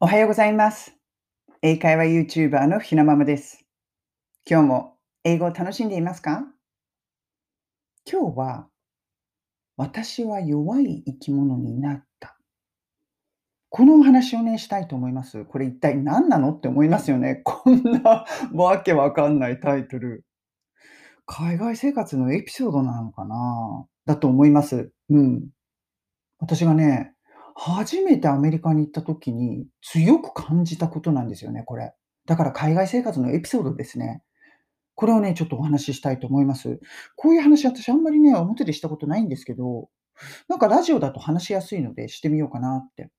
おはようございます。英会話 YouTuber のひなままです。今日も英語を楽しんでいますか？今日は、私は弱い生き物になった。このお話をね、したいと思います。これ一体何なのって思いますよね。こんなわけわかんないタイトル。海外生活のエピソードなのかな？だと思います。うん。私がね、初めてアメリカに行った時に強く感じたことなんですよね、これ。だから海外生活のエピソードですね。これをね、ちょっとお話ししたいと思います。こういう話、私あんまりね、表でしたことないんですけど、なんかラジオだと話しやすいのでしてみようかなって。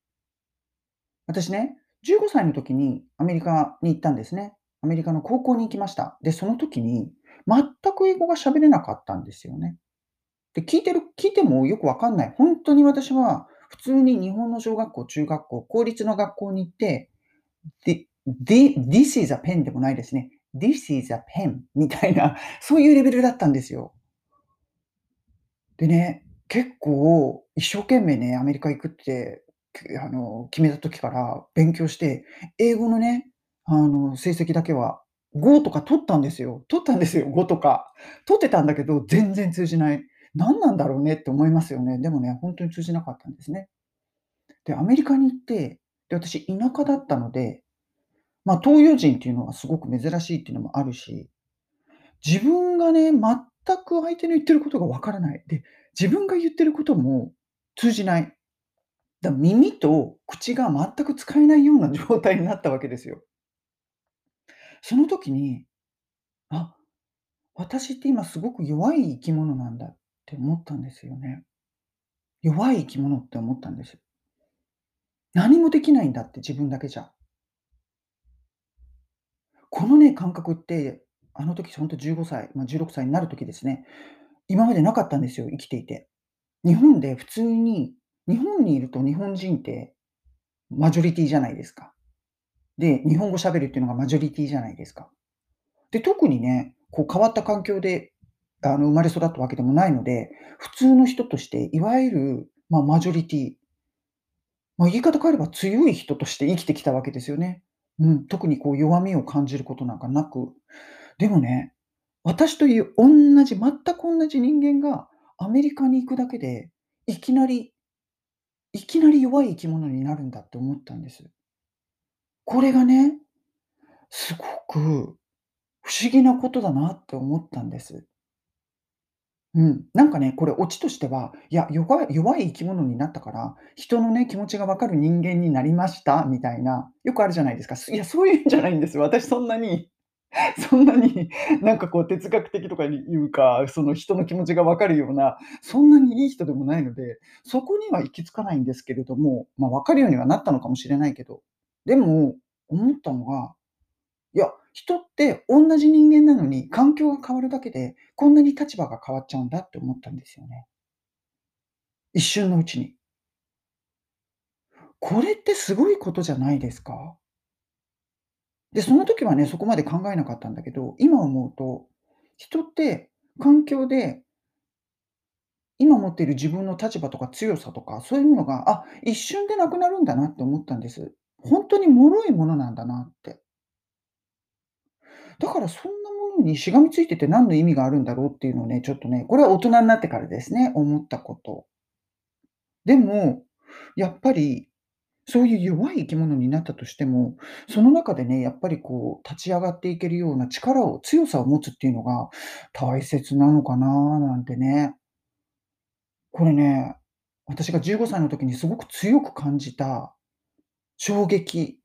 私ね、15歳の時にアメリカに行ったんですね。アメリカの高校に行きました。で、その時に全く英語が喋れなかったんですよね。で、聞いてる聞いてもよくわかんない。本当に私は普通に日本の小学校、中学校、公立の学校に行って、This is a pen でもないですね。This is a pen みたいな、そういうレベルだったんですよ。でね、結構一生懸命ね、アメリカ行くって、あの、決めた時から勉強して、英語のね、あの、成績だけは5とか取ったんですよ。取ったんですよ、5とか。取ってたんだけど、全然通じない。何なんだろうねって思いますよね。でもね、本当に通じなかったんですね。で、アメリカに行って、で、私田舎だったので、まあ、東洋人っていうのはすごく珍しいっていうのもあるし、自分がね、全く相手の言ってることがわからない。で、自分が言ってることも通じない。だ耳と口が全く使えないような状態になったわけですよ。その時に、あ、私って今すごく弱い生き物なんだっって思ったんですよね。弱い生き物って思ったんです。何もできないんだって自分だけじゃ。このね、感覚って、あの時ほんと15歳、まあ、16歳になる時ですね。今までなかったんですよ、生きていて。日本で普通に、日本にいると日本人ってマジョリティじゃないですか。で、日本語喋るっていうのがマジョリティじゃないですか。で、特にね、こう変わった環境であの生まれ育ったわけでもないので、普通の人として、いわゆる、まあ、マジョリティ、まあ、言い方変えれば強い人として生きてきたわけですよね。うん、特にこう弱みを感じることなんかなく。でもね、私という同じ、全く同じ人間がアメリカに行くだけで、いきなり、いきなり弱い生き物になるんだって思ったんです。これがね、すごく不思議なことだなって思ったんです。うん、なんかね、これオチとしては、いや、弱い弱い生き物になったから、人のね、気持ちがわかる人間になりましたみたいな、よくあるじゃないですか。いや、そういうんじゃないんですよ。私そんなに そんなになんかこう哲学的とかにいうか、その人の気持ちがわかるような、そんなにいい人でもないので、そこには行き着かないんですけれども、まあ、わかるようにはなったのかもしれないけど、でも、思ったのが、いや、人って同じ人間なのに、環境が変わるだけで、こんなに立場が変わっちゃうんだって思ったんですよね。一瞬のうちに。これってすごいことじゃないですか？で、その時はね、そこまで考えなかったんだけど、今思うと、人って環境で今持っている自分の立場とか強さとか、そういうものが、あ、一瞬でなくなるんだなって思ったんです。ほんとに脆いものなんだなって。だからそんなものにしがみついてて何の意味があるんだろうっていうのをね、ちょっとね、これは大人になってからですね、思ったこと。でも、やっぱり、そういう弱い生き物になったとしても、その中でね、やっぱりこう立ち上がっていけるような力を強さを持つっていうのが大切なのかななんてね。これね、私が15歳の時にすごく強く感じた衝撃。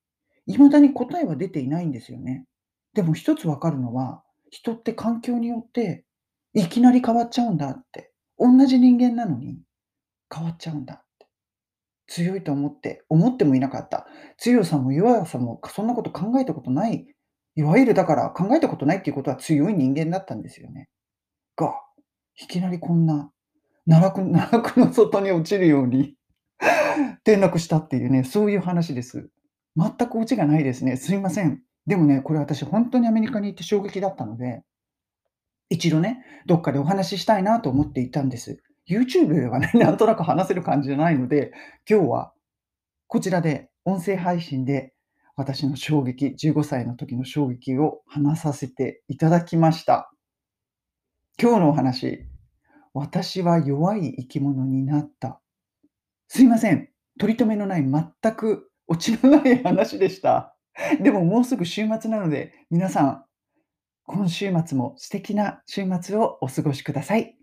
未だに答えは出ていないんですよね。でも一つわかるのは、人って環境によっていきなり変わっちゃうんだって。同じ人間なのに変わっちゃうんだって。強いと思って思ってもいなかった。強さも弱さも、そんなこと考えたことない。いわゆるだから考えたことないっていうことは強い人間だったんですよね。が、いきなりこんな、奈落奈落の底に落ちるように転落したっていうね、そういう話です。全くオチがないですね。すいません。でもね、これ私ほんとにアメリカに行って衝撃だったので、一度ね、どっかでお話ししたいなと思っていたんです。YouTube ではね、なんとなく話せる感じじゃないので、今日はこちらで音声配信で私の衝撃、15歳の時の衝撃を話させていただきました。今日のお話、私は弱い生き物になった。すいません。取り留めのない全くオチのない話でした。でももうすぐ週末なので、皆さん、今週末も素敵な週末をお過ごしください。